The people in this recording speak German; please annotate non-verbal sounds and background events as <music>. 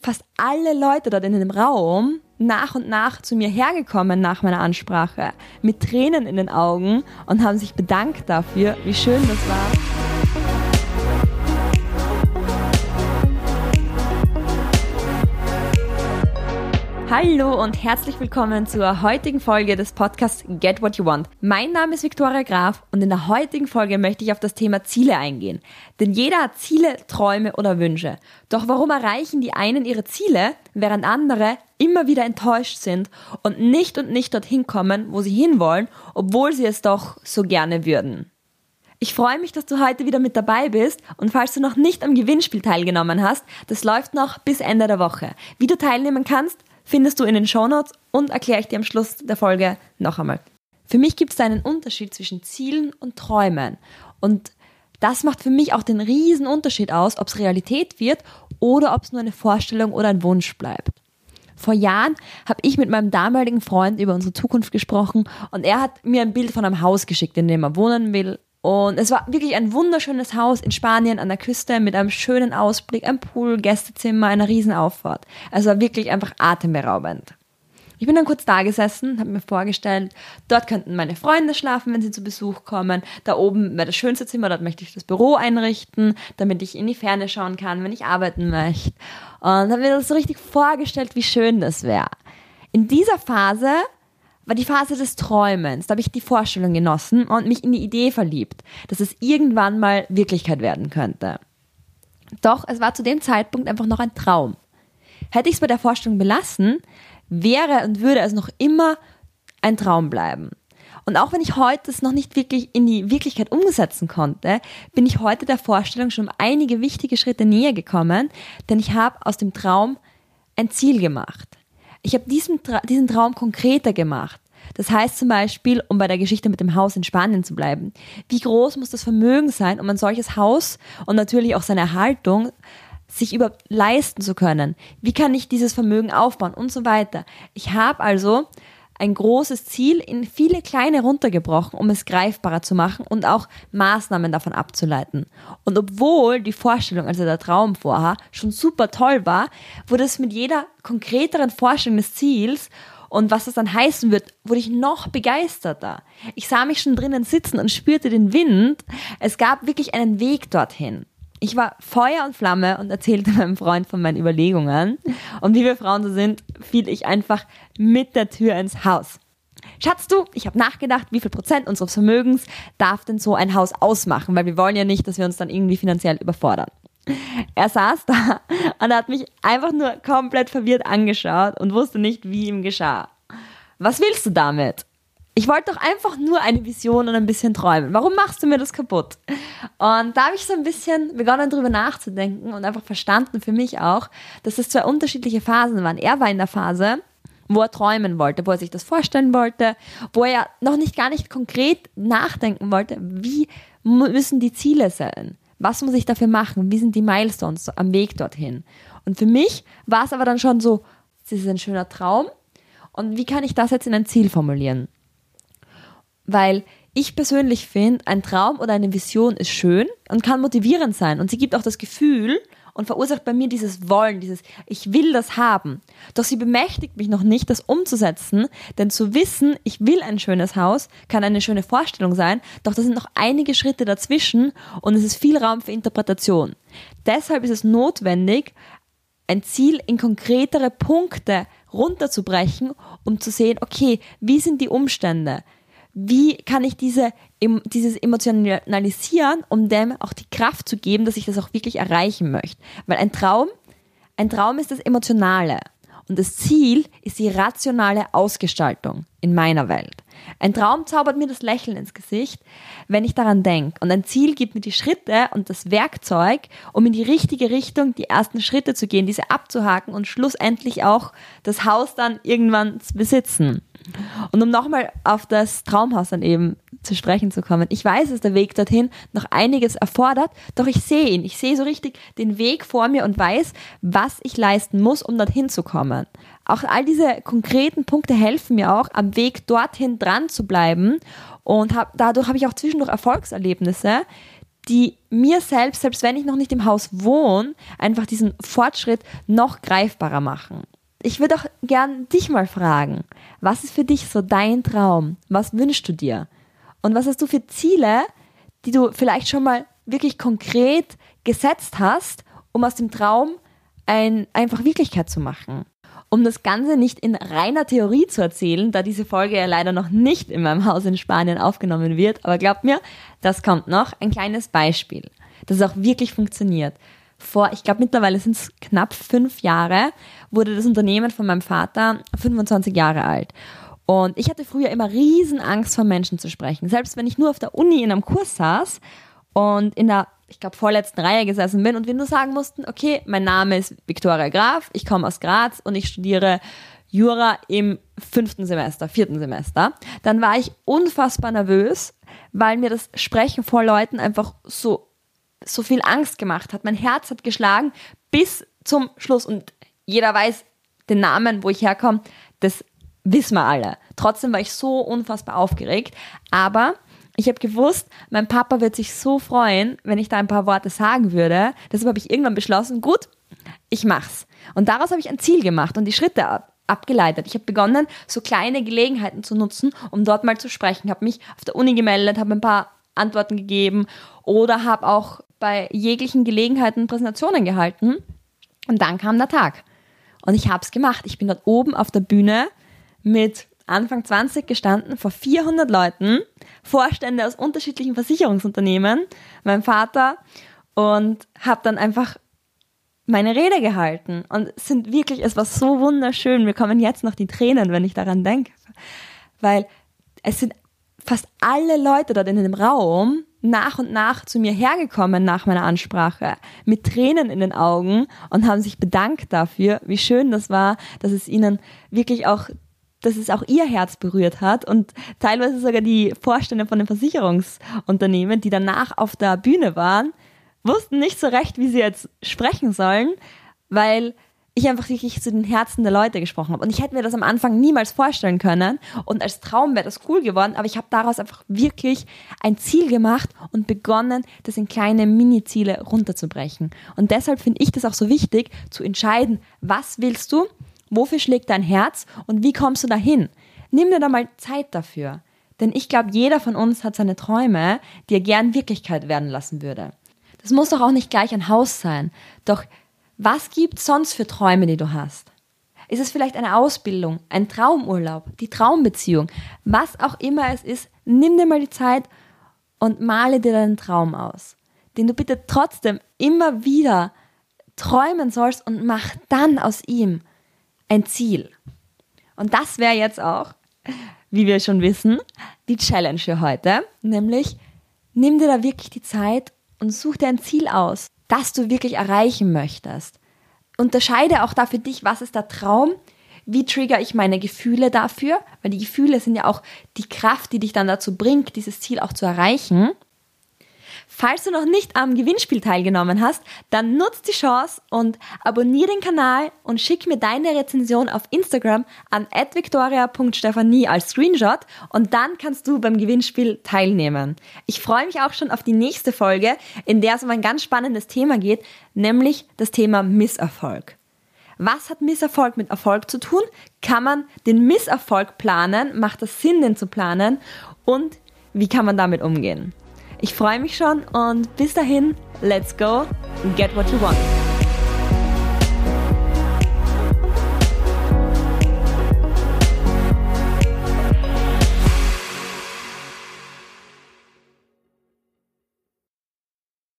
fast alle Leute dort in dem Raum nach und nach zu mir hergekommen nach meiner Ansprache mit Tränen in den Augen und haben sich bedankt dafür, wie schön das war. Hallo und herzlich willkommen zur heutigen Folge des Podcasts Get What You Want. Mein Name ist Viktoria Graf und in der heutigen Folge möchte ich auf das Thema Ziele eingehen. Denn jeder hat Ziele, Träume oder Wünsche. Doch warum erreichen die einen ihre Ziele, während andere immer wieder enttäuscht sind und nicht und nicht dorthin kommen, wo sie hinwollen, obwohl sie es doch so gerne würden? Ich freue mich, dass du heute wieder mit dabei bist und falls du noch nicht am Gewinnspiel teilgenommen hast, das läuft noch bis Ende der Woche. Wie du teilnehmen kannst, findest du in den Shownotes und erkläre ich dir am Schluss der Folge noch einmal. Für mich gibt es einen Unterschied zwischen Zielen und Träumen. Und das macht für mich auch den riesen Unterschied aus, ob es Realität wird oder ob es nur eine Vorstellung oder ein Wunsch bleibt. Vor Jahren habe ich mit meinem damaligen Freund über unsere Zukunft gesprochen und er hat mir ein Bild von einem Haus geschickt, in dem er wohnen will und es war wirklich ein wunderschönes Haus in Spanien an der Küste mit einem schönen Ausblick, einem Pool, Gästezimmer, einer riesen Auffahrt. Also war wirklich einfach atemberaubend. Ich bin dann kurz da gesessen, habe mir vorgestellt, dort könnten meine Freunde schlafen, wenn sie zu Besuch kommen. Da oben wäre das schönste Zimmer, dort möchte ich das Büro einrichten, damit ich in die Ferne schauen kann, wenn ich arbeiten möchte. Und habe mir das so richtig vorgestellt, wie schön das wäre. In dieser Phase war die Phase des Träumens. Da habe ich die Vorstellung genossen und mich in die Idee verliebt, dass es irgendwann mal Wirklichkeit werden könnte. Doch es war zu dem Zeitpunkt einfach noch ein Traum. Hätte ich es bei der Vorstellung belassen, wäre und würde es noch immer ein Traum bleiben. Und auch wenn ich heute es noch nicht wirklich in die Wirklichkeit umsetzen konnte, bin ich heute der Vorstellung schon einige wichtige Schritte näher gekommen, denn ich habe aus dem Traum ein Ziel gemacht. Ich habe diesen, diesen Traum konkreter gemacht. Das heißt zum Beispiel, um bei der Geschichte mit dem Haus in Spanien zu bleiben, wie groß muss das Vermögen sein, um ein solches Haus und natürlich auch seine Erhaltung sich über leisten zu können? Wie kann ich dieses Vermögen aufbauen und so weiter? Ich habe also ein großes Ziel in viele kleine runtergebrochen, um es greifbarer zu machen und auch Maßnahmen davon abzuleiten. Und obwohl die Vorstellung, also der Traum vorher, schon super toll war, wurde es mit jeder konkreteren Vorstellung des Ziels und was das dann heißen wird, wurde ich noch begeisterter. Ich sah mich schon drinnen sitzen und spürte den Wind. Es gab wirklich einen Weg dorthin. Ich war Feuer und Flamme und erzählte <laughs> meinem Freund von meinen Überlegungen. Und wie wir Frauen so sind, fiel ich einfach mit der Tür ins Haus. Schatz du, ich habe nachgedacht, wie viel Prozent unseres Vermögens darf denn so ein Haus ausmachen, weil wir wollen ja nicht, dass wir uns dann irgendwie finanziell überfordern. Er saß da <laughs> und hat mich einfach nur komplett verwirrt angeschaut und wusste nicht, wie ihm geschah. Was willst du damit? Ich wollte doch einfach nur eine Vision und ein bisschen träumen. Warum machst du mir das kaputt? Und da habe ich so ein bisschen begonnen drüber nachzudenken und einfach verstanden für mich auch, dass es zwei unterschiedliche Phasen waren. Er war in der Phase, wo er träumen wollte, wo er sich das vorstellen wollte, wo er noch nicht gar nicht konkret nachdenken wollte, wie müssen die Ziele sein? Was muss ich dafür machen? Wie sind die Milestones am Weg dorthin? Und für mich war es aber dann schon so, das ist ein schöner Traum. Und wie kann ich das jetzt in ein Ziel formulieren? Weil ich persönlich finde, ein Traum oder eine Vision ist schön und kann motivierend sein und sie gibt auch das Gefühl und verursacht bei mir dieses Wollen, dieses Ich will das haben. Doch sie bemächtigt mich noch nicht, das umzusetzen, denn zu wissen, ich will ein schönes Haus, kann eine schöne Vorstellung sein, doch da sind noch einige Schritte dazwischen und es ist viel Raum für Interpretation. Deshalb ist es notwendig, ein Ziel in konkretere Punkte runterzubrechen, um zu sehen, okay, wie sind die Umstände? Wie kann ich diese, dieses Emotionalisieren, um dem auch die Kraft zu geben, dass ich das auch wirklich erreichen möchte. Weil ein Traum, ein Traum ist das Emotionale. Und das Ziel ist die rationale Ausgestaltung in meiner Welt. Ein Traum zaubert mir das Lächeln ins Gesicht, wenn ich daran denke. Und ein Ziel gibt mir die Schritte und das Werkzeug, um in die richtige Richtung die ersten Schritte zu gehen, diese abzuhaken und schlussendlich auch das Haus dann irgendwann zu besitzen. Und um nochmal auf das Traumhaus dann eben zu sprechen zu kommen. Ich weiß, dass der Weg dorthin noch einiges erfordert, doch ich sehe ihn. Ich sehe so richtig den Weg vor mir und weiß, was ich leisten muss, um dorthin zu kommen. Auch all diese konkreten Punkte helfen mir auch, am Weg dorthin dran zu bleiben. Und hab, dadurch habe ich auch zwischendurch Erfolgserlebnisse, die mir selbst, selbst wenn ich noch nicht im Haus wohne, einfach diesen Fortschritt noch greifbarer machen. Ich würde auch gern dich mal fragen, was ist für dich so dein Traum? Was wünschst du dir? Und was hast du für Ziele, die du vielleicht schon mal wirklich konkret gesetzt hast, um aus dem Traum ein, einfach Wirklichkeit zu machen? Um das Ganze nicht in reiner Theorie zu erzählen, da diese Folge ja leider noch nicht in meinem Haus in Spanien aufgenommen wird, aber glaubt mir, das kommt noch. Ein kleines Beispiel, das auch wirklich funktioniert vor, ich glaube mittlerweile sind es knapp fünf Jahre, wurde das Unternehmen von meinem Vater 25 Jahre alt. Und ich hatte früher immer riesen Angst vor Menschen zu sprechen. Selbst wenn ich nur auf der Uni in einem Kurs saß und in der, ich glaube, vorletzten Reihe gesessen bin und wir nur sagen mussten, okay, mein Name ist Viktoria Graf, ich komme aus Graz und ich studiere Jura im fünften Semester, vierten Semester, dann war ich unfassbar nervös, weil mir das Sprechen vor Leuten einfach so so viel Angst gemacht hat. Mein Herz hat geschlagen bis zum Schluss und jeder weiß den Namen, wo ich herkomme, das wissen wir alle. Trotzdem war ich so unfassbar aufgeregt, aber ich habe gewusst, mein Papa wird sich so freuen, wenn ich da ein paar Worte sagen würde. Deshalb habe ich irgendwann beschlossen, gut, ich mach's. Und daraus habe ich ein Ziel gemacht und die Schritte ab abgeleitet. Ich habe begonnen, so kleine Gelegenheiten zu nutzen, um dort mal zu sprechen. Habe mich auf der Uni gemeldet, habe ein paar Antworten gegeben oder habe auch bei jeglichen Gelegenheiten Präsentationen gehalten. Und dann kam der Tag. Und ich habe es gemacht. Ich bin dort oben auf der Bühne mit Anfang 20 gestanden vor 400 Leuten, Vorstände aus unterschiedlichen Versicherungsunternehmen, mein Vater und habe dann einfach meine Rede gehalten. Und es sind wirklich, es war so wunderschön. Mir kommen jetzt noch die Tränen, wenn ich daran denke. Weil es sind fast alle Leute dort in dem Raum nach und nach zu mir hergekommen nach meiner Ansprache mit Tränen in den Augen und haben sich bedankt dafür, wie schön das war, dass es ihnen wirklich auch dass es auch ihr Herz berührt hat und teilweise sogar die Vorstände von den Versicherungsunternehmen, die danach auf der Bühne waren, wussten nicht so recht, wie sie jetzt sprechen sollen, weil ich einfach wirklich zu den Herzen der Leute gesprochen habe. Und ich hätte mir das am Anfang niemals vorstellen können. Und als Traum wäre das cool geworden, aber ich habe daraus einfach wirklich ein Ziel gemacht und begonnen, das in kleine Mini-Ziele runterzubrechen. Und deshalb finde ich das auch so wichtig, zu entscheiden, was willst du, wofür schlägt dein Herz und wie kommst du dahin. Nimm dir da mal Zeit dafür. Denn ich glaube, jeder von uns hat seine Träume, die er gern Wirklichkeit werden lassen würde. Das muss doch auch nicht gleich ein Haus sein. Doch was gibt sonst für Träume, die du hast? Ist es vielleicht eine Ausbildung, ein Traumurlaub, die Traumbeziehung? Was auch immer es ist, nimm dir mal die Zeit und male dir deinen Traum aus, den du bitte trotzdem immer wieder träumen sollst und mach dann aus ihm ein Ziel. Und das wäre jetzt auch, wie wir schon wissen, die Challenge für heute, nämlich nimm dir da wirklich die Zeit und such dir ein Ziel aus das du wirklich erreichen möchtest. Unterscheide auch da für dich, was ist der Traum, wie trigger ich meine Gefühle dafür, weil die Gefühle sind ja auch die Kraft, die dich dann dazu bringt, dieses Ziel auch zu erreichen. Falls du noch nicht am Gewinnspiel teilgenommen hast, dann nutz die Chance und abonniere den Kanal und schick mir deine Rezension auf Instagram an @victoria.stephanie als Screenshot und dann kannst du beim Gewinnspiel teilnehmen. Ich freue mich auch schon auf die nächste Folge, in der es um ein ganz spannendes Thema geht, nämlich das Thema Misserfolg. Was hat Misserfolg mit Erfolg zu tun? Kann man den Misserfolg planen? Macht es Sinn, den zu planen? Und wie kann man damit umgehen? Ich freue mich schon und bis dahin, let's go, get what you want.